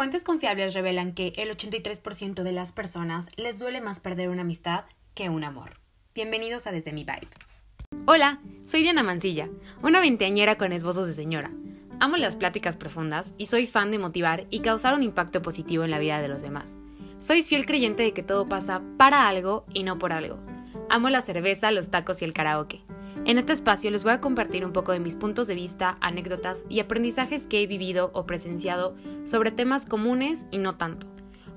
Fuentes confiables revelan que el 83% de las personas les duele más perder una amistad que un amor. Bienvenidos a Desde mi Vibe. Hola, soy Diana Mancilla, una veinteañera con esbozos de señora. Amo las pláticas profundas y soy fan de motivar y causar un impacto positivo en la vida de los demás. Soy fiel creyente de que todo pasa para algo y no por algo. Amo la cerveza, los tacos y el karaoke. En este espacio les voy a compartir un poco de mis puntos de vista, anécdotas y aprendizajes que he vivido o presenciado sobre temas comunes y no tanto.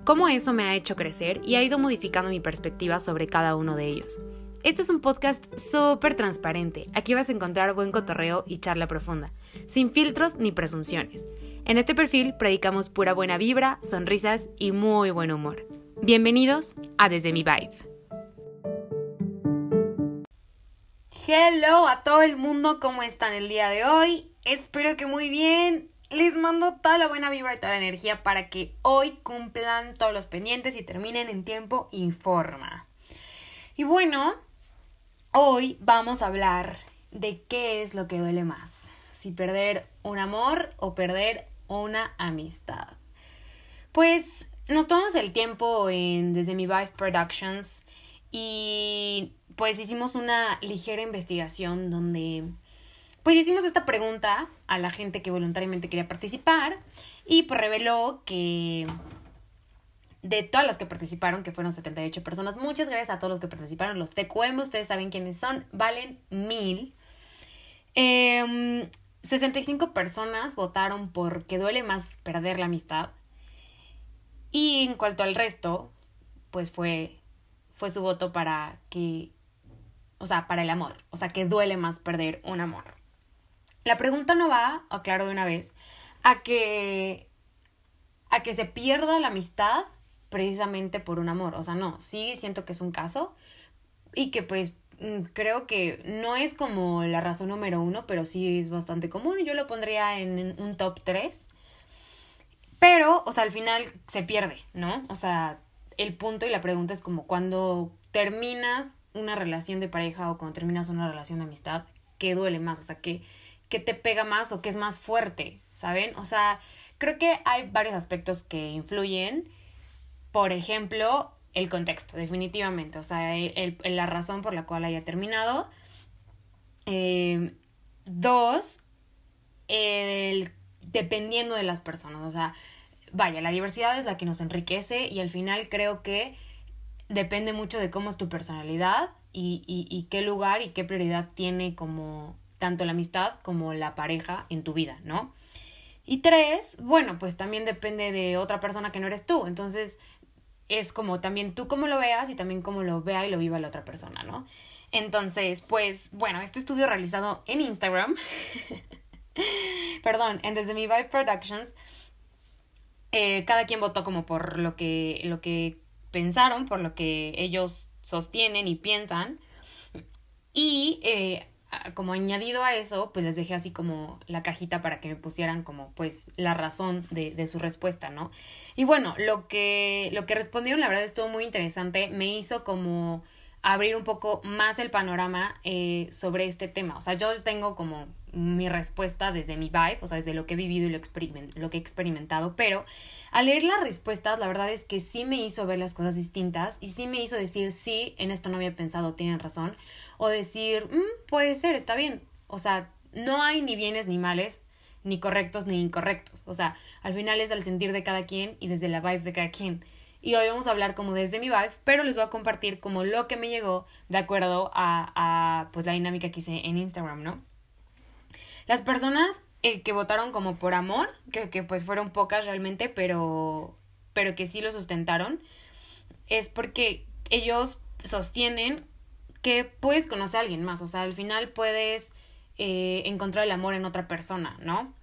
Cómo eso me ha hecho crecer y ha ido modificando mi perspectiva sobre cada uno de ellos. Este es un podcast súper transparente. Aquí vas a encontrar buen cotorreo y charla profunda, sin filtros ni presunciones. En este perfil predicamos pura buena vibra, sonrisas y muy buen humor. Bienvenidos a Desde mi Vibe. Hello a todo el mundo, ¿cómo están el día de hoy? Espero que muy bien. Les mando toda la buena vibra y toda la energía para que hoy cumplan todos los pendientes y terminen en tiempo y forma. Y bueno, hoy vamos a hablar de qué es lo que duele más. Si perder un amor o perder una amistad. Pues nos tomamos el tiempo en desde mi Vive Productions y pues hicimos una ligera investigación donde pues hicimos esta pregunta a la gente que voluntariamente quería participar y pues reveló que de todas las que participaron, que fueron 78 personas, muchas gracias a todos los que participaron, los TQM, ustedes saben quiénes son, valen mil. 65 em, personas votaron porque duele más perder la amistad. Y en cuanto al resto, pues fue, fue su voto para que o sea, para el amor, o sea, que duele más perder un amor. La pregunta no va, aclaro de una vez, a que a que se pierda la amistad precisamente por un amor, o sea, no, sí siento que es un caso y que pues mm, creo que no es como la razón número uno, pero sí es bastante común. Yo lo pondría en un top 3. Pero, o sea, al final se pierde, ¿no? O sea, el punto y la pregunta es como cuando terminas una relación de pareja o cuando terminas una relación de amistad, ¿qué duele más? O sea, ¿qué, qué te pega más o qué es más fuerte? ¿Saben? O sea, creo que hay varios aspectos que influyen. Por ejemplo, el contexto, definitivamente. O sea, el, la razón por la cual haya terminado. Eh, dos, el, dependiendo de las personas. O sea, vaya, la diversidad es la que nos enriquece y al final creo que depende mucho de cómo es tu personalidad y, y, y qué lugar y qué prioridad tiene como tanto la amistad como la pareja en tu vida, ¿no? Y tres, bueno, pues también depende de otra persona que no eres tú. Entonces, es como también tú cómo lo veas y también cómo lo vea y lo viva la otra persona, ¿no? Entonces, pues, bueno, este estudio realizado en Instagram, perdón, en Desde Mi Vibe Productions, eh, cada quien votó como por lo que, lo que pensaron, por lo que ellos sostienen y piensan. Y eh, como añadido a eso, pues les dejé así como la cajita para que me pusieran como pues la razón de, su respuesta, ¿no? Y bueno, lo que, lo que respondieron la verdad estuvo muy interesante, me hizo como abrir un poco más el panorama eh, sobre este tema. O sea, yo tengo como mi respuesta desde mi vibe, o sea, desde lo que he vivido y lo, lo que he experimentado, pero al leer las respuestas, la verdad es que sí me hizo ver las cosas distintas y sí me hizo decir, sí, en esto no había pensado, tienen razón, o decir, mm, puede ser, está bien. O sea, no hay ni bienes ni males, ni correctos ni incorrectos. O sea, al final es al sentir de cada quien y desde la vibe de cada quien. Y hoy vamos a hablar como desde mi vibe, pero les voy a compartir como lo que me llegó de acuerdo a, a pues la dinámica que hice en Instagram, ¿no? Las personas eh, que votaron como por amor, que, que pues fueron pocas realmente, pero, pero que sí lo sustentaron, es porque ellos sostienen que puedes conocer a alguien más, o sea, al final puedes eh, encontrar el amor en otra persona, ¿no?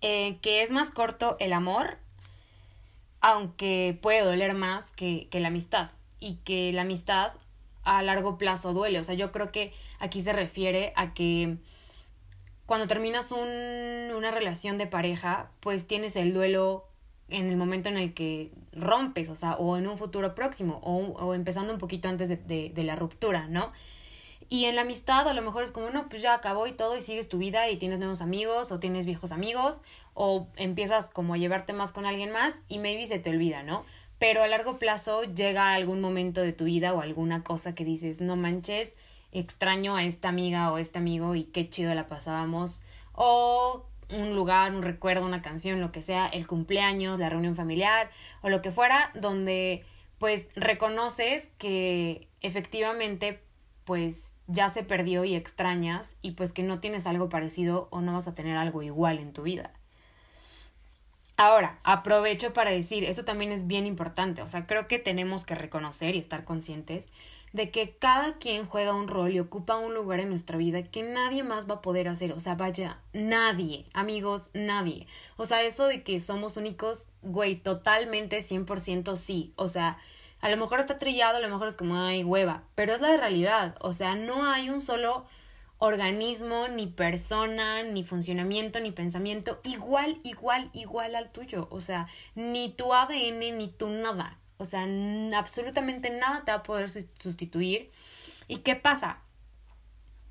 Eh, que es más corto el amor, aunque puede doler más que, que la amistad, y que la amistad a largo plazo duele, o sea, yo creo que aquí se refiere a que cuando terminas un, una relación de pareja, pues tienes el duelo en el momento en el que rompes, o sea, o en un futuro próximo, o, o empezando un poquito antes de, de, de, la ruptura, ¿no? Y en la amistad a lo mejor es como, no, pues ya acabó y todo y sigues tu vida y tienes nuevos amigos o tienes viejos amigos o empiezas como a llevarte más con alguien más y maybe se te olvida, ¿no? Pero a largo plazo llega algún momento de tu vida o alguna cosa que dices, no manches, extraño a esta amiga o este amigo y qué chido la pasábamos. O un lugar, un recuerdo, una canción, lo que sea, el cumpleaños, la reunión familiar o lo que fuera, donde pues reconoces que efectivamente pues ya se perdió y extrañas y pues que no tienes algo parecido o no vas a tener algo igual en tu vida. Ahora, aprovecho para decir, eso también es bien importante, o sea, creo que tenemos que reconocer y estar conscientes de que cada quien juega un rol y ocupa un lugar en nuestra vida que nadie más va a poder hacer. O sea, vaya, nadie, amigos, nadie. O sea, eso de que somos únicos, güey, totalmente 100% sí. O sea, a lo mejor está trillado, a lo mejor es como, ay, hueva, pero es la realidad. O sea, no hay un solo organismo, ni persona, ni funcionamiento, ni pensamiento igual, igual, igual al tuyo. O sea, ni tu ADN, ni tu nada. O sea, absolutamente nada te va a poder sustituir. ¿Y qué pasa?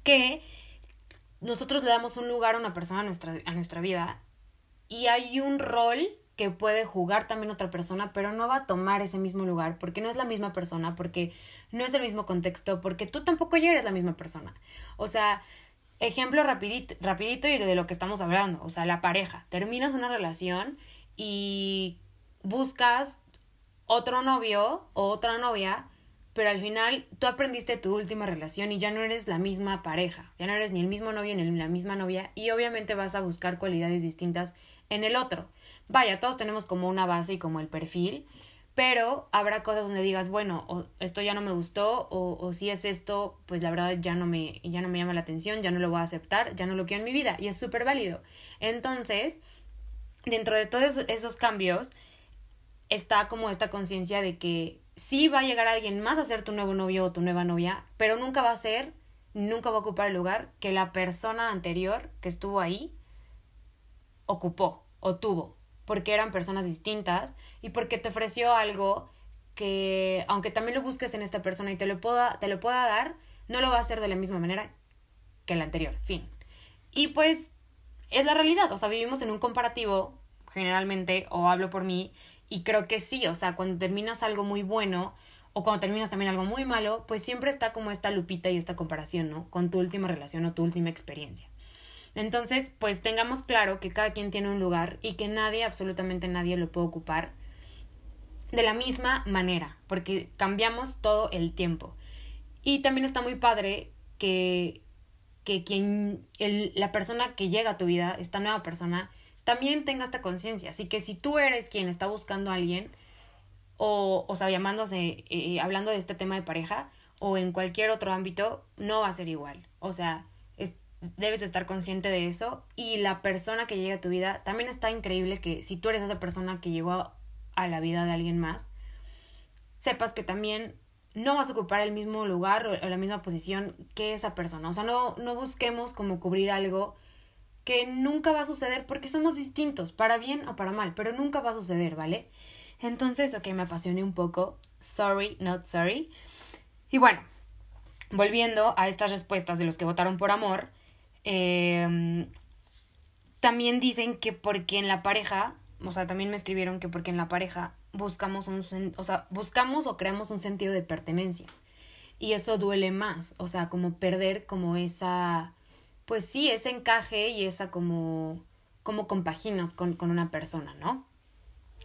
Que nosotros le damos un lugar a una persona a nuestra, a nuestra vida y hay un rol que puede jugar también otra persona, pero no va a tomar ese mismo lugar porque no es la misma persona, porque no es el mismo contexto, porque tú tampoco ya eres la misma persona. O sea, ejemplo rapidito, rapidito y de lo que estamos hablando, o sea, la pareja. Terminas una relación y buscas otro novio o otra novia, pero al final tú aprendiste tu última relación y ya no eres la misma pareja, ya no eres ni el mismo novio ni la misma novia y obviamente vas a buscar cualidades distintas en el otro. Vaya, todos tenemos como una base y como el perfil, pero habrá cosas donde digas, bueno, o esto ya no me gustó o, o si es esto, pues la verdad ya no, me, ya no me llama la atención, ya no lo voy a aceptar, ya no lo quiero en mi vida y es súper válido. Entonces, dentro de todos esos cambios, está como esta conciencia de que sí va a llegar alguien más a ser tu nuevo novio o tu nueva novia, pero nunca va a ser, nunca va a ocupar el lugar que la persona anterior que estuvo ahí ocupó o tuvo, porque eran personas distintas y porque te ofreció algo que, aunque también lo busques en esta persona y te lo pueda, te lo pueda dar, no lo va a hacer de la misma manera que la anterior, fin. Y pues es la realidad, o sea, vivimos en un comparativo, generalmente, o hablo por mí, y creo que sí, o sea, cuando terminas algo muy bueno o cuando terminas también algo muy malo, pues siempre está como esta lupita y esta comparación, ¿no? Con tu última relación o tu última experiencia. Entonces, pues tengamos claro que cada quien tiene un lugar y que nadie, absolutamente nadie lo puede ocupar de la misma manera, porque cambiamos todo el tiempo. Y también está muy padre que, que quien, el, la persona que llega a tu vida, esta nueva persona, también tenga esta conciencia. Así que si tú eres quien está buscando a alguien, o, o sea, llamándose, eh, hablando de este tema de pareja, o en cualquier otro ámbito, no va a ser igual. O sea, es, debes estar consciente de eso. Y la persona que llega a tu vida, también está increíble que si tú eres esa persona que llegó a, la vida de alguien más, sepas que también no vas a ocupar el mismo lugar o, la misma posición que esa persona. O sea, no, no busquemos como cubrir algo que nunca va a suceder porque somos distintos, para bien o para mal, pero nunca va a suceder, ¿vale? Entonces, ok, me apasioné un poco. Sorry, not sorry. Y bueno, volviendo a estas respuestas de los que votaron por amor, em, también dicen que porque en la pareja, o sea, también me escribieron que porque en la pareja buscamos un, o sea, buscamos o creamos un sentido de pertenencia. Y eso duele más, o sea, como perder como esa pues sí, ese encaje y esa como, como compaginas con, con una persona, ¿no?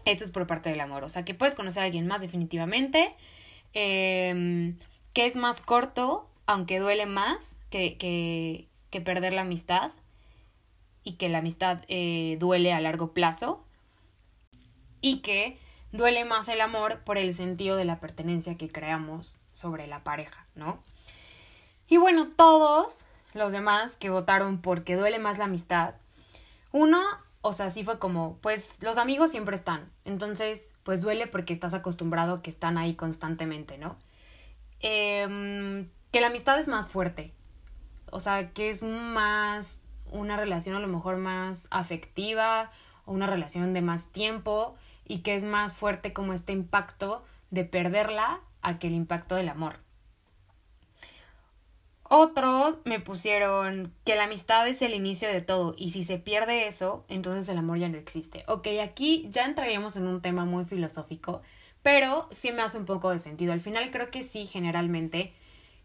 Esto es por parte del amor, o sea, que puedes conocer a alguien más definitivamente, em, que es más corto, aunque duele más que, que, que perder la amistad y que la amistad eh, duele a largo plazo y que duele más el amor por el sentido de la pertenencia que creamos sobre la pareja, ¿no? Y bueno, todos los demás que votaron porque duele más la amistad. Uno, o sea, sí fue como, pues los amigos siempre están. Entonces, pues duele porque estás acostumbrado que están ahí constantemente, ¿no? Em, que la amistad es más fuerte. O sea, que es más una relación a lo mejor más afectiva o una relación de más tiempo y que es más fuerte como este impacto de perderla a que el impacto del amor. Otros me pusieron que la amistad es el inicio de todo y si se pierde eso, entonces el amor ya no existe. Ok, aquí ya entraríamos en un tema muy filosófico, pero sí me hace un poco de sentido. Al final creo que sí, generalmente,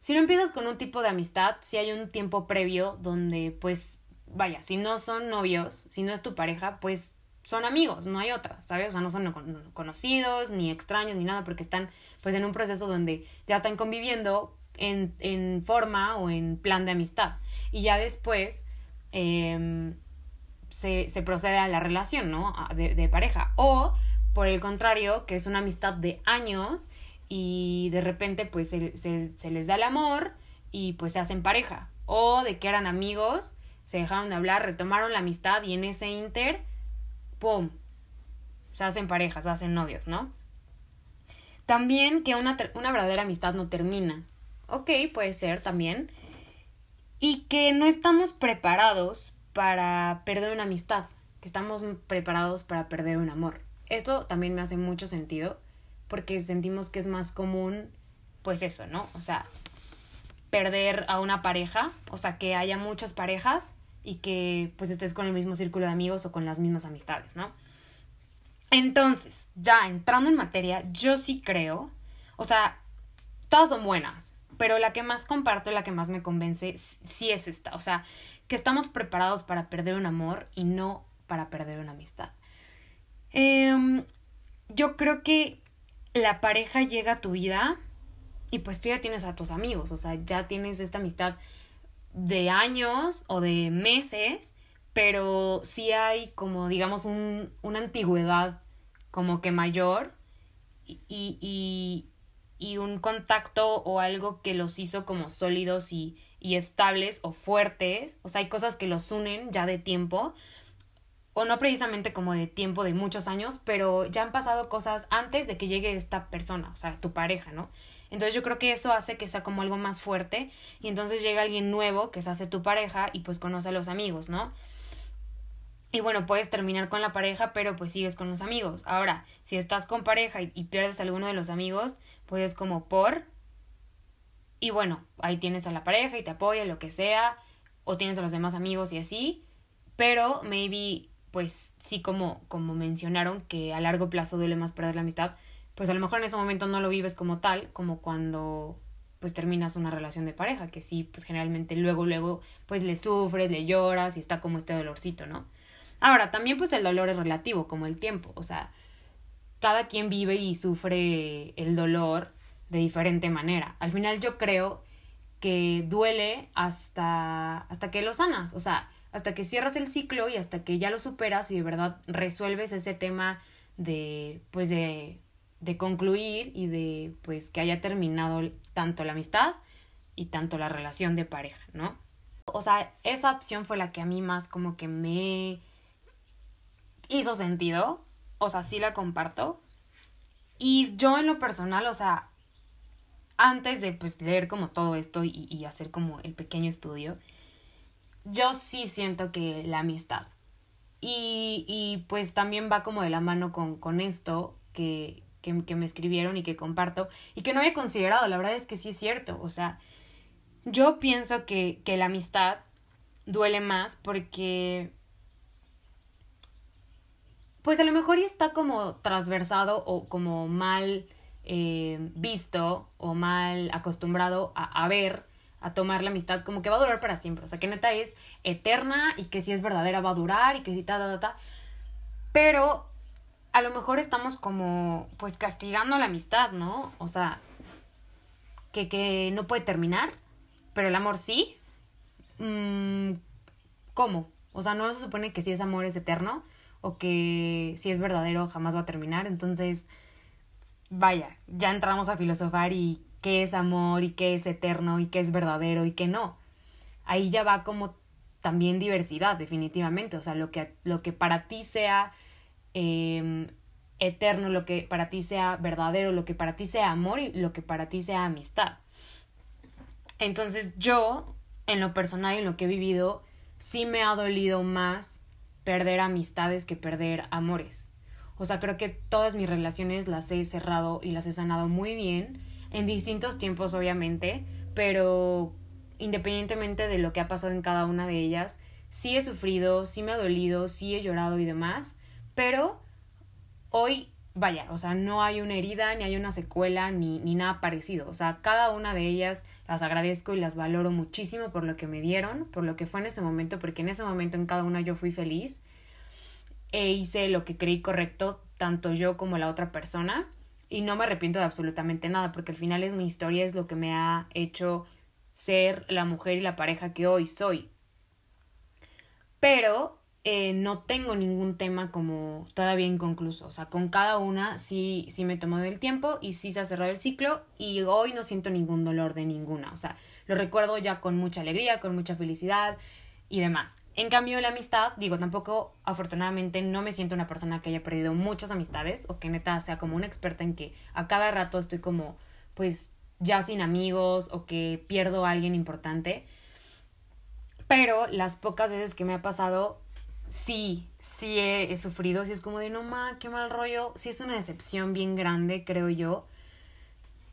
si no empiezas con un tipo de amistad, si hay un tiempo previo donde pues, vaya, si no son novios, si no es tu pareja, pues son amigos, no hay otra, ¿sabes? O sea, no son conocidos, ni extraños, ni nada, porque están pues en un proceso donde ya están conviviendo en, en forma o en plan de amistad. Y ya después em, se, se, procede a la relación, ¿no? De, pareja. O, por el contrario, que es una amistad de años y de repente pues se, se, se les da el amor y pues se hacen pareja. O de que eran amigos, se dejaron de hablar, retomaron la amistad y en ese inter, ¡pum! Se hacen parejas, se hacen novios, ¿no? También que una, una verdadera amistad no termina. Ok, puede ser también. Y que no estamos preparados para perder una amistad, que estamos preparados para perder un amor. Esto también me hace mucho sentido porque sentimos que es más común, pues eso, ¿no? O sea, perder a una pareja, o sea, que haya muchas parejas y que pues estés con el mismo círculo de amigos o con las mismas amistades, ¿no? Entonces, ya entrando en materia, yo sí creo, o sea, todas son buenas, pero la que más comparto, la que más me convence, sí es esta. O sea, que estamos preparados para perder un amor y no para perder una amistad. Em, yo creo que la pareja llega a tu vida y pues tú ya tienes a tus amigos, o sea, ya tienes esta amistad de años o de meses, pero sí hay como, digamos, un, una antigüedad como que mayor y, y, y un contacto o algo que los hizo como sólidos y, y estables o fuertes. O sea, hay cosas que los unen ya de tiempo. O no precisamente como de tiempo de muchos años, pero ya han pasado cosas antes de que llegue esta persona, o sea, tu pareja, ¿no? Entonces yo creo que eso hace que sea como algo más fuerte y entonces llega alguien nuevo que se hace tu pareja y pues conoce a los amigos, ¿no? Y bueno, puedes terminar con la pareja, pero pues sigues con los amigos. Ahora, si estás con pareja y, y pierdes a alguno de los amigos, pues como por... Y bueno, ahí tienes a la pareja y te apoya, lo que sea, o tienes a los demás amigos y así, pero maybe, pues sí como, como mencionaron que a largo plazo duele más perder la amistad, pues a lo mejor en ese momento no lo vives como tal, como cuando pues terminas una relación de pareja, que sí, pues generalmente luego, luego, pues le sufres, le lloras y está como este dolorcito, ¿no? Ahora, también pues el dolor es relativo, como el tiempo, o sea, cada quien vive y sufre el dolor de diferente manera. Al final yo creo que duele hasta, hasta que lo sanas, o sea, hasta que cierras el ciclo y hasta que ya lo superas y de verdad resuelves ese tema de, pues de, de concluir y de, pues que haya terminado tanto la amistad y tanto la relación de pareja, ¿no? O sea, esa opción fue la que a mí más como que me hizo sentido, o sea, sí la comparto. Y yo en lo personal, o sea, antes de pues leer como todo esto y, hacer como el pequeño estudio, yo sí siento que la amistad. Y, y pues también va como de la mano con, con esto que, que, que, me escribieron y que comparto y que no había considerado. La verdad es que sí es cierto. O sea, yo pienso que, que la amistad duele más porque pues a lo mejor ya está como transversado o como mal eh, visto o mal acostumbrado a, a, ver, a tomar la amistad, como que va a durar para siempre. O sea, que neta es eterna y que si es verdadera va a durar y que si ta, ta, ta, ta. Pero a lo mejor estamos como, pues castigando la amistad, ¿no? O sea, que, que no puede terminar, pero el amor sí. Mm, ¿Cómo? O sea, no se supone que si es amor es eterno o que si es verdadero jamás va a terminar. Entonces, vaya, ya entramos a filosofar y qué es amor y qué es eterno y qué es verdadero y qué no. Ahí ya va como también diversidad, definitivamente. O sea, lo que, lo que para ti sea eh, eterno, lo que para ti sea verdadero, lo que para ti sea amor y lo que para ti sea amistad. Entonces yo, en lo personal y en lo que he vivido, sí me ha dolido más perder amistades que perder amores. O sea, creo que todas mis relaciones las he cerrado y las he sanado muy bien, en distintos tiempos obviamente, pero independientemente de lo que ha pasado en cada una de ellas, sí he sufrido, sí me ha dolido, sí he llorado y demás, pero hoy, vaya, o sea, no hay una herida, ni hay una secuela, ni, ni nada parecido. O sea, cada una de ellas las agradezco y las valoro muchísimo por lo que me dieron, por lo que fue en ese momento, porque en ese momento en cada una yo fui feliz e hice lo que creí correcto, tanto yo como la otra persona. Y no me arrepiento de absolutamente nada, porque al final es mi historia, es lo que me ha hecho ser la mujer y la pareja que hoy soy. Pero eh, no tengo ningún tema como todavía inconcluso. O sea, con cada una sí, sí me tomó el tiempo y sí se ha cerrado el ciclo y hoy no siento ningún dolor de ninguna. O sea, lo recuerdo ya con mucha alegría, con mucha felicidad y demás. En cambio, la amistad, digo, tampoco, afortunadamente, no me siento una persona que haya perdido muchas amistades o que neta sea como una experta en que a cada rato estoy como, pues, ya sin amigos o que pierdo a alguien importante. Pero las pocas veces que me ha pasado, sí, sí he, sufrido, sí es como de no ma, qué mal rollo, sí es una decepción bien grande, creo yo.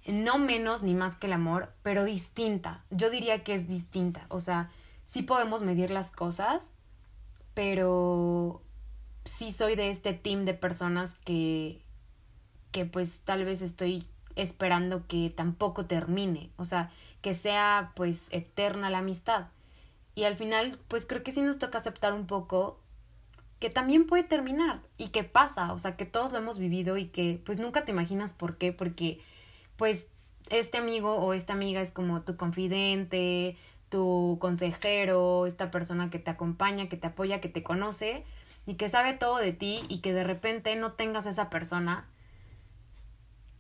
No menos ni más que el amor, pero distinta. Yo diría que es distinta. O sea, sí podemos medir las cosas, pero sí soy de este team de personas que, que pues tal vez estoy esperando que tampoco termine, o sea, que sea pues eterna la amistad. Y al final, pues creo que sí nos toca aceptar un poco que también puede terminar y que pasa, o sea, que todos lo hemos vivido y que pues nunca te imaginas por qué, porque pues este amigo o esta amiga es como tu confidente, tu consejero, esta persona que te acompaña, que te apoya, que te conoce y que sabe todo de ti y que de repente no tengas esa persona.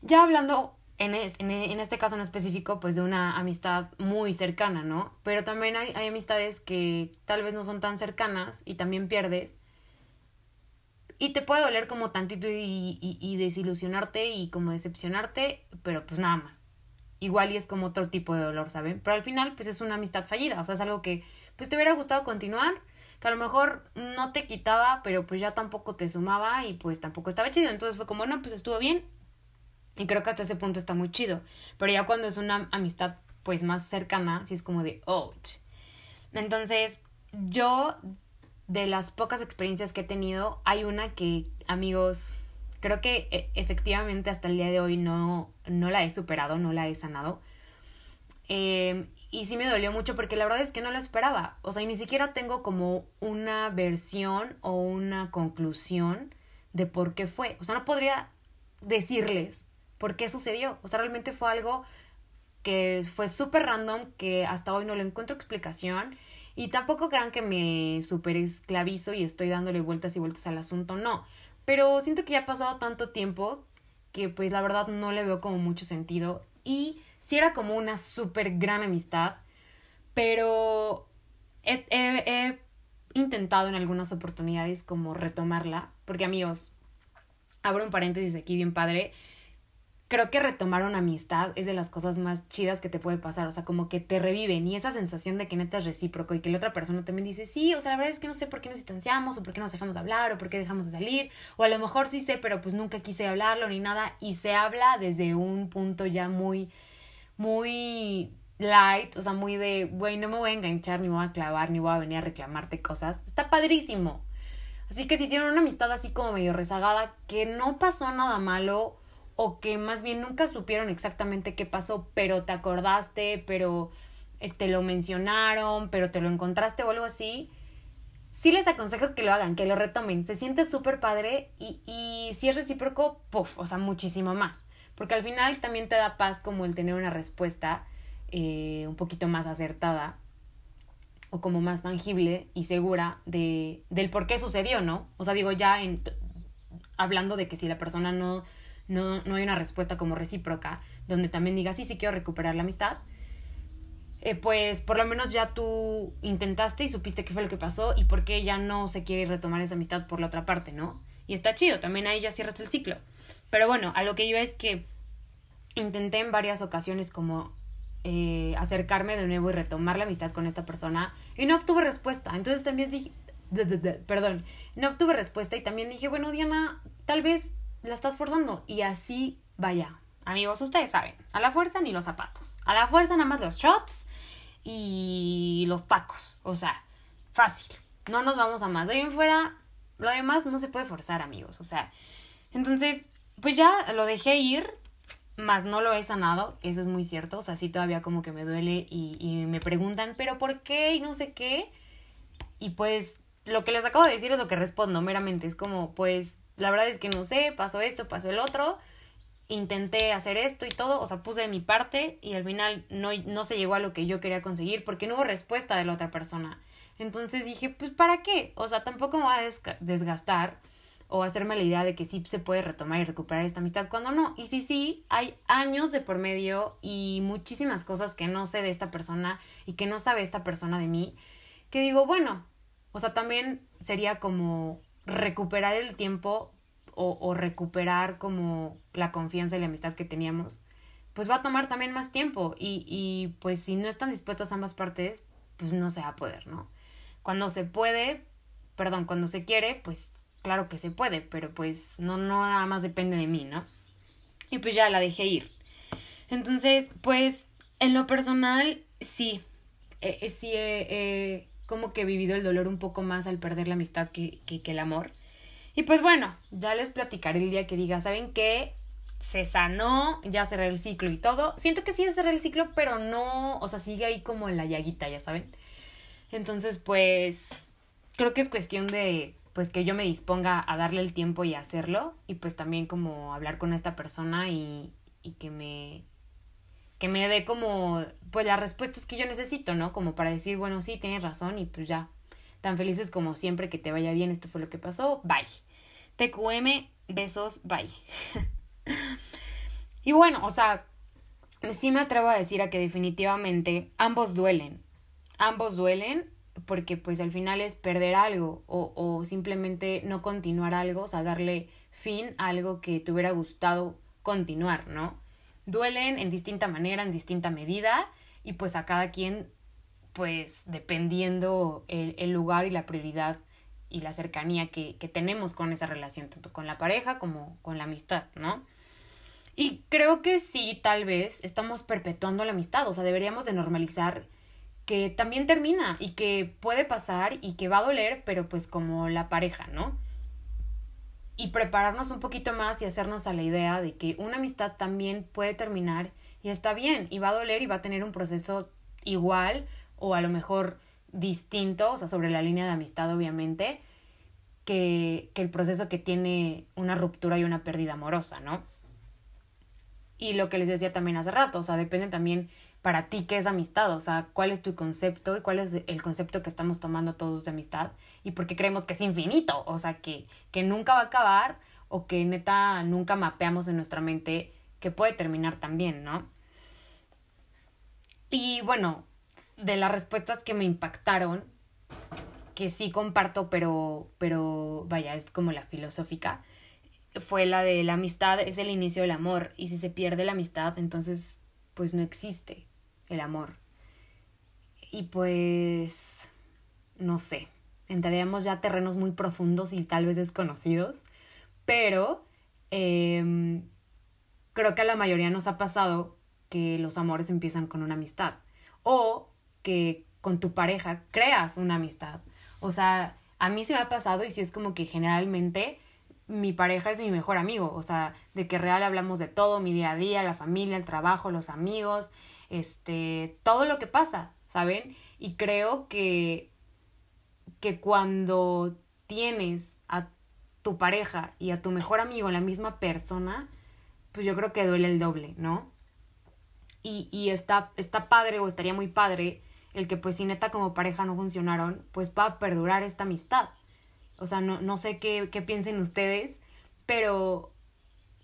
Ya hablando en, en, este caso en específico, pues de una amistad muy cercana, ¿no? Pero también hay, hay amistades que tal vez no son tan cercanas y también pierdes. Y te puede doler como tantito y, y, desilusionarte y como decepcionarte, pero pues nada más igual y es como otro tipo de dolor, ¿saben? Pero al final, pues es una amistad fallida, o sea, es algo que, pues te hubiera gustado continuar, que a lo mejor no te quitaba, pero pues ya tampoco te sumaba y pues tampoco estaba chido. Entonces fue como, no, pues estuvo bien. Y creo que hasta ese punto está muy chido. Pero ya cuando es una amistad pues más cercana, sí es como de, ouch. Entonces, yo, de las pocas experiencias que he tenido, hay una que, amigos, creo que e, efectivamente hasta el día de hoy no, no la he superado, no la he sanado. Em, y sí me dolió mucho porque la verdad es que no lo esperaba. O sea, y ni siquiera tengo como una versión o una conclusión de por qué fue. O sea, no podría decirles por qué sucedió. O sea, realmente fue algo que fue súper random, que hasta hoy no le encuentro explicación. Y tampoco crean que me super esclavizo y estoy dándole vueltas y vueltas al asunto. No. Pero siento que ya ha pasado tanto tiempo que pues la verdad no le veo como mucho sentido. Y sí era como una súper gran amistad, pero he, he, intentado en algunas oportunidades como retomarla, porque amigos, abro un paréntesis aquí bien padre, creo que retomar una amistad es de las cosas más chidas que te puede pasar, o sea, como que te reviven y esa sensación de que neta es recíproco y que la otra persona también dice, sí, o sea, la verdad es que no sé por qué nos distanciamos o por qué nos dejamos de hablar o por qué dejamos de salir, o a lo mejor sí sé, pero pues nunca quise hablarlo ni nada y se habla desde un punto ya muy, muy light, o sea, muy de, güey, no me voy a enganchar, ni me voy a clavar, ni voy a venir a reclamarte cosas, está padrísimo. Así que si tienen una amistad así como medio rezagada, que no pasó nada malo, o que más bien nunca supieron exactamente qué pasó, pero te acordaste, pero eh, te lo mencionaron, pero te lo encontraste o algo así, sí les aconsejo que lo hagan, que lo retomen. Se siente súper padre y, y si es recíproco, puff, o sea, muchísimo más. Porque al final también te da paz como el tener una respuesta eh, un poquito más acertada o como más tangible y segura de, del por qué sucedió, ¿no? O sea, digo, ya en, hablando de que si la persona no no, no hay una respuesta como recíproca, donde también digas, sí, sí quiero recuperar la amistad, eh, pues por lo menos ya tú intentaste y supiste qué fue lo que pasó y por qué ya no se quiere retomar esa amistad por la otra parte, ¿no? Y está chido, también ahí ya cierras el ciclo. Pero bueno, a lo que iba es que intenté en varias ocasiones como eh, acercarme de nuevo y retomar la amistad con esta persona y no obtuve respuesta. Entonces también dije, perdón, no obtuve respuesta y también dije, bueno, Diana, tal vez la estás forzando. Y así, vaya, amigos, ustedes saben, a la fuerza ni los zapatos. A la fuerza nada más los shots y los tacos. O sea, fácil. No nos vamos a más. De ahí en fuera, lo demás no se puede forzar, amigos. O sea, entonces, pues ya lo dejé ir, más no lo he sanado, eso es muy cierto. O sea, sí todavía como que me duele y, y me preguntan, ¿pero por qué? Y no sé qué. Y pues lo que les acabo de decir es lo que respondo meramente. Es como, pues, la verdad es que no sé, pasó esto, pasó el otro intenté hacer esto y todo, o sea, puse de mi parte y al final no, no se llegó a lo que yo quería conseguir porque no hubo respuesta de la otra persona. Entonces dije, pues ¿para qué? O sea, tampoco me voy a desgastar o hacerme la idea de que sí se puede retomar y recuperar esta amistad cuando no. Y sí, sí, hay años de por medio y muchísimas cosas que no sé de esta persona y que no sabe esta persona de mí, que digo, bueno, o sea, también sería como recuperar el tiempo o, recuperar como la confianza y la amistad que teníamos, pues va a tomar también más tiempo y, y pues si no están dispuestas ambas partes, pues no se va a poder, ¿no? Cuando se puede, perdón, cuando se quiere, pues claro que se puede, pero pues no, no nada más depende de mí, ¿no? Y pues ya la dejé ir. Entonces, pues en lo personal, sí, eh, sí he como que vivido el dolor un poco más al perder la amistad que, que, que el amor. Y pues bueno, ya les platicaré el día que diga, ¿saben qué? Se sanó, ya cerré el ciclo y todo. Siento que sí cerré el ciclo, pero no, o sea, sigue ahí como en la llaguita, ya saben. Entonces, pues, creo que es cuestión de, pues, que yo me disponga a darle el tiempo y a hacerlo. Y pues también como hablar con esta persona y, y que me, que me dé como, pues, las respuestas que yo necesito, ¿no? Como para decir, bueno, sí, tienes razón y pues ya, tan felices como siempre, que te vaya bien, esto fue lo que pasó, bye. TQM, besos, bye. y bueno, o sea, sí me atrevo a decir a que definitivamente ambos duelen. Ambos duelen porque pues al final es perder algo o, o simplemente no continuar algo, o sea, darle fin a algo que te hubiera gustado continuar, ¿no? Duelen en distinta manera, en distinta medida y pues a cada quien pues dependiendo el, el, lugar y la prioridad y la cercanía que, que tenemos con esa relación, tanto con la pareja como con la amistad, ¿no? Y creo que sí, tal vez estamos perpetuando la amistad, o sea, deberíamos de normalizar que también termina y que puede pasar y que va a doler, pero pues como la pareja, ¿no? Y prepararnos un poquito más y hacernos a la idea de que una amistad también puede terminar y está bien y va a doler y va a tener un proceso igual o a lo mejor distinto, o sea, sobre la línea de amistad, obviamente, que, que el proceso que tiene una ruptura y una pérdida amorosa, ¿no? Y lo que les decía también hace rato, o sea, depende también para ti qué es amistad, o sea, cuál es tu concepto y cuál es el concepto que estamos tomando todos de amistad y por qué creemos que es infinito, o sea, que, que nunca va a acabar o que neta nunca mapeamos en nuestra mente que puede terminar también, ¿no? Y bueno, de las respuestas que me impactaron, que sí comparto, pero, pero vaya, es como la filosófica, fue la de la amistad es el inicio del amor y si se pierde la amistad, entonces pues no existe el amor. Y pues, no sé, entraríamos ya a terrenos muy profundos y tal vez desconocidos, pero eh, creo que a la mayoría nos ha pasado que los amores empiezan con una amistad o que con tu pareja creas una amistad. O sea, a mí se me ha pasado y si es como que generalmente mi pareja es mi mejor amigo, o sea, de que real hablamos de todo, mi día a día, la familia, el trabajo, los amigos, este, todo lo que pasa, ¿saben? Y creo que que cuando tienes a tu pareja y a tu mejor amigo la misma persona, pues yo creo que duele el doble, ¿no? Y, y está, está padre o estaría muy padre el que pues si neta como pareja no funcionaron, pues va a perdurar esta amistad. O sea, no, no sé qué, qué piensen ustedes, pero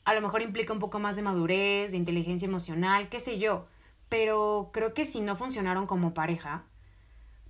a lo mejor implica un poco más de madurez, de inteligencia emocional, qué sé yo. Pero creo que si no funcionaron como pareja,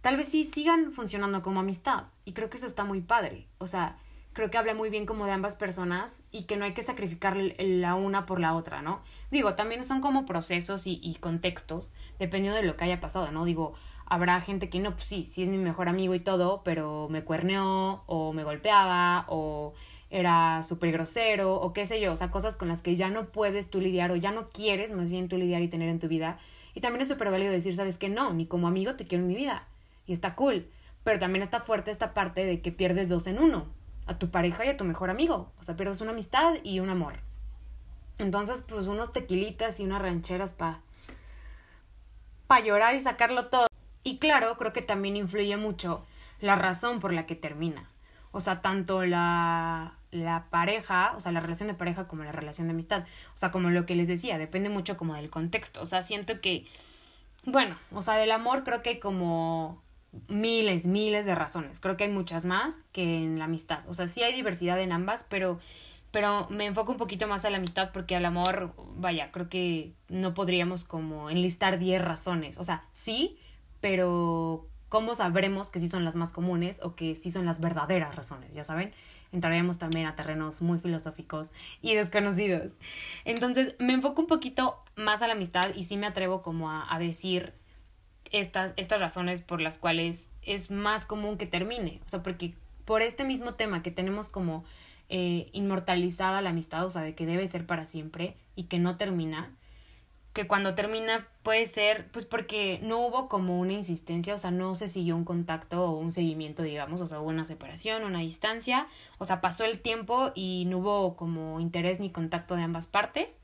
tal vez sí sigan funcionando como amistad. Y creo que eso está muy padre. O sea, creo que habla muy bien como de ambas personas y que no hay que sacrificar la una por la otra, ¿no? Digo, también son como procesos y, y contextos, dependiendo de lo que haya pasado, ¿no? Digo, habrá gente que no, pues sí, sí es mi mejor amigo y todo, pero me cuerneó o me golpeaba o era súper grosero o qué sé yo, o sea, cosas con las que ya no puedes tú lidiar o ya no quieres más bien tú lidiar y tener en tu vida. Y también es súper válido decir, sabes que no, ni como amigo te quiero en mi vida. Y está cool. Pero también está fuerte esta parte de que pierdes dos en uno. A tu pareja y a tu mejor amigo. O sea, pierdes una amistad y un amor. Entonces, pues unos tequilitas y unas rancheras para pa llorar y sacarlo todo. Y claro, creo que también influye mucho la razón por la que termina. O sea, tanto la, la pareja, o sea, la relación de pareja como la relación de amistad. O sea, como lo que les decía, depende mucho como del contexto. O sea, siento que, bueno, o sea, del amor creo que hay como miles, miles de razones. Creo que hay muchas más que en la amistad. O sea, sí hay diversidad en ambas, pero, pero me enfoco un poquito más a la amistad porque al amor, vaya, creo que no podríamos como enlistar 10 razones. O sea, sí, pero ¿cómo sabremos que sí son las más comunes o que sí son las verdaderas razones? Ya saben, entraríamos también a terrenos muy filosóficos y desconocidos. Entonces, me enfoco un poquito más a la amistad y sí me atrevo como a, decir estas, estas razones por las cuales es más común que termine. O sea, porque por este mismo tema que tenemos como eh, inmortalizada la amistad, o sea, de que debe ser para siempre y que no termina, que cuando termina puede ser, pues porque no hubo como una insistencia, o sea, no se siguió un contacto o un seguimiento, digamos, o sea, hubo una separación, una distancia, o sea, pasó el tiempo y no hubo como interés ni contacto de ambas partes.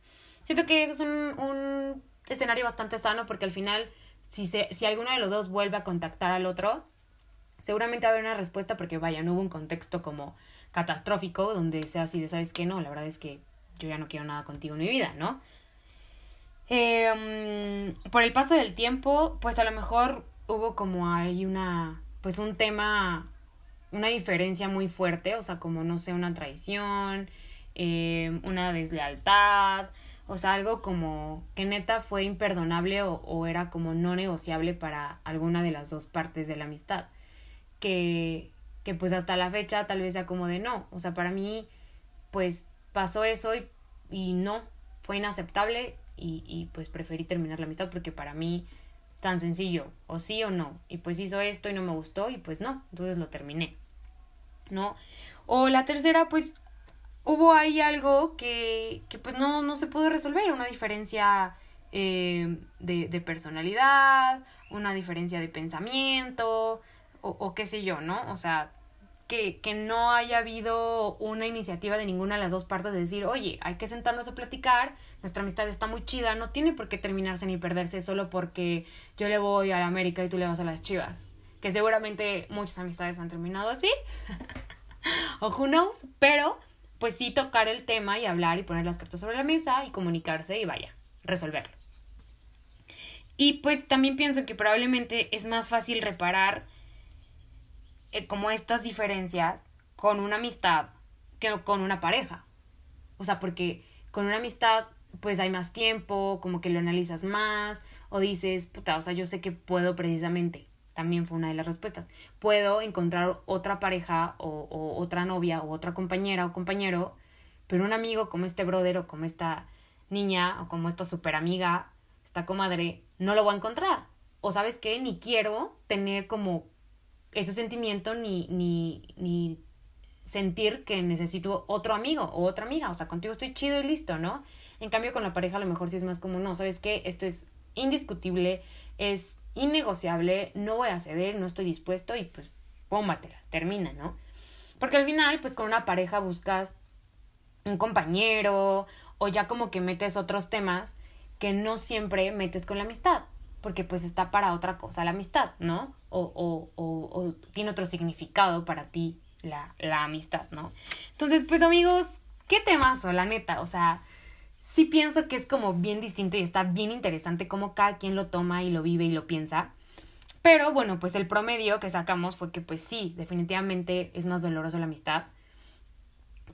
Siento que ese es un, un escenario bastante sano porque al final si, se, si alguno de los dos vuelve a contactar al otro, seguramente haber una respuesta porque vaya, no hubo un contexto como catastrófico donde sea así de, ¿sabes qué? No, la verdad es que yo ya no quiero nada contigo en mi vida, ¿no? Eh, por el paso del tiempo, pues a lo mejor hubo como ahí una, pues un tema, una diferencia muy fuerte, o sea, como no sé, una traición, eh, una deslealtad, o sea, algo como que neta fue imperdonable o, o, era como no negociable para alguna de las dos partes de la amistad. Que, que pues hasta la fecha tal vez sea como de no. O sea, para mí pues pasó eso y, y no, fue inaceptable y, y pues preferí terminar la amistad porque para mí tan sencillo, o sí o no. Y pues hizo esto y no me gustó y pues no, entonces lo terminé. ¿No? O la tercera, pues hubo ahí algo que, que pues no, no se pudo resolver, una diferencia eh, de, de, personalidad, una diferencia de pensamiento, o, o, qué sé yo, ¿no? O sea, que, que no haya habido una iniciativa de ninguna de las dos partes de decir, oye, hay que sentarnos a platicar, nuestra amistad está muy chida, no tiene por qué terminarse ni perderse solo porque yo le voy a la América y tú le vas a las Chivas. Que seguramente muchas amistades han terminado así. o who knows, pero pues sí tocar el tema y hablar y poner las cartas sobre la mesa y comunicarse y vaya, resolverlo. Y pues también pienso que probablemente es más fácil reparar eh, como estas diferencias con una amistad que con una pareja. O sea, porque con una amistad pues hay más tiempo, como que lo analizas más o dices, puta, o sea, yo sé que puedo precisamente también fue una de las respuestas. Puedo encontrar otra pareja o, o, otra novia o otra compañera o compañero, pero un amigo como este brother o como esta niña o como esta super amiga, esta comadre, no lo voy a encontrar. O sabes qué, ni quiero tener como ese sentimiento ni, ni, ni sentir que necesito otro amigo o otra amiga. O sea, contigo estoy chido y listo, ¿no? En cambio, con la pareja a lo mejor sí es más como, no, ¿sabes qué? Esto es indiscutible, es innegociable, no voy a ceder, no estoy dispuesto y pues pómbatelas, termina, ¿no? Porque al final, pues con una pareja buscas un compañero o ya como que metes otros temas que no siempre metes con la amistad, porque pues está para otra cosa la amistad, ¿no? O, o, o, o tiene otro significado para ti la, la amistad, ¿no? Entonces, pues amigos, qué temazo, la neta, o sea, sí pienso que es como bien distinto y está bien interesante cómo cada quien lo toma y lo vive y lo piensa. Pero bueno, pues el promedio que sacamos fue que pues sí, definitivamente es más doloroso la amistad.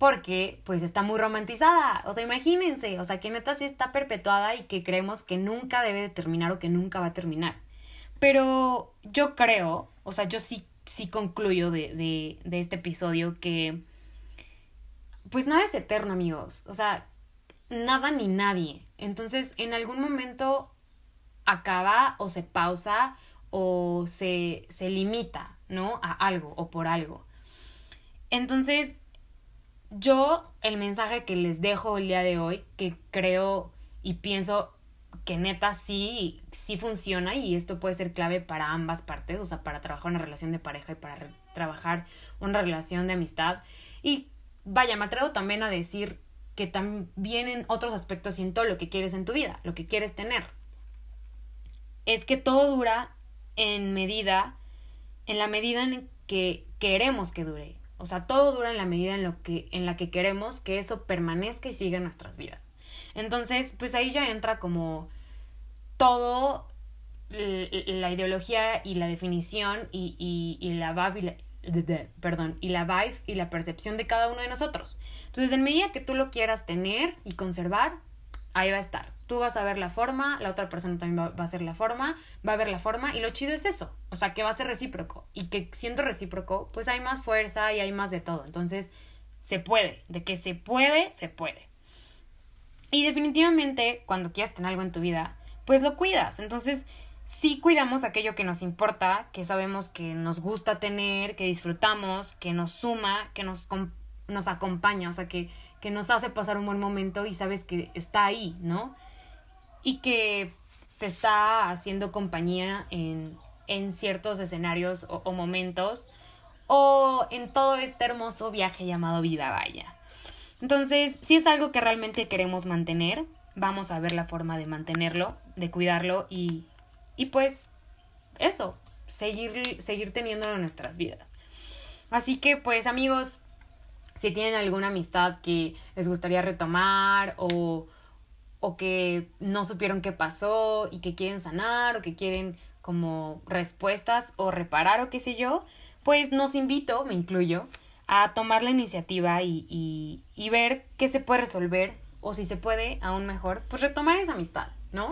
Porque pues está muy romantizada. O sea, imagínense, o sea, que neta sí está perpetuada y que creemos que nunca debe de terminar o que nunca va a terminar. Pero yo creo, o sea, yo sí, sí concluyo de, de, de este episodio que pues nada es eterno, amigos. O sea, nada ni nadie. Entonces, en algún momento acaba o se pausa o se, se limita, ¿no? A algo o por algo. Entonces, yo el mensaje que les dejo el día de hoy, que creo y pienso que neta sí, sí funciona y esto puede ser clave para ambas partes, o sea, para trabajar una relación de pareja y para trabajar una relación de amistad. Y vaya, me atrevo también a decir que también en otros aspectos y en todo lo que quieres en tu vida, lo que quieres tener. Es que todo dura en medida, en la medida en que queremos que dure. O sea, todo dura en la medida en, lo que, en la que queremos que eso permanezca y siga en nuestras vidas. Entonces, pues ahí ya entra como todo la ideología y la definición y, y, la vibe y la, perdón, y la vibe y la percepción de cada uno de nosotros. Entonces, en medida que tú lo quieras tener y conservar, ahí va a estar. Tú vas a ver la forma, la otra persona también va, a ser la forma, va a ver la forma y lo chido es eso, o sea, que va a ser recíproco y que siendo recíproco, pues hay más fuerza y hay más de todo. Entonces, se puede, de que se puede, se puede. Y definitivamente, cuando quieras tener algo en tu vida, pues lo cuidas. Entonces, sí cuidamos aquello que nos importa, que sabemos que nos gusta tener, que disfrutamos, que nos suma, que nos, nos acompaña, o sea, que, que nos hace pasar un buen momento y sabes que está ahí, ¿no? Y que te está haciendo compañía en, en ciertos escenarios o, momentos o en todo este hermoso viaje llamado vida, vaya. Entonces, si es algo que realmente queremos mantener, vamos a ver la forma de mantenerlo, de cuidarlo y, y pues eso, seguir, seguir teniéndolo en nuestras vidas. Así que pues amigos, si tienen alguna amistad que les gustaría retomar o, o que no supieron qué pasó y que quieren sanar o que quieren como respuestas o reparar o qué sé yo, pues nos invito, me incluyo, a tomar la iniciativa y, y, y, ver qué se puede resolver o si se puede, aún mejor, pues retomar esa amistad, ¿no?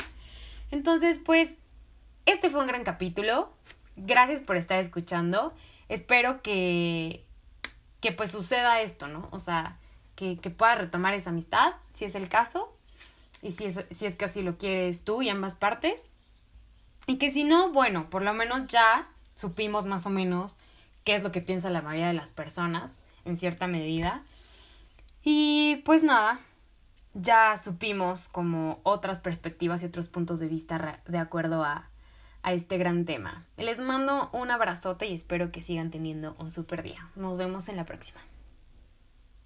Entonces, pues, este fue un gran capítulo. Gracias por estar escuchando. Espero que, que pues suceda esto, ¿no? O sea, que, que pueda retomar esa amistad, si es el caso, y si es, si es que así lo quieres tú y ambas partes. Y que si no, bueno, por lo menos ya supimos más o menos qué es lo que piensa la mayoría de las personas, en cierta medida. Y pues nada, ya supimos como otras perspectivas y otros puntos de vista de acuerdo a, a este gran tema. Les mando un abrazote y espero que sigan teniendo un super día. Nos vemos en la próxima.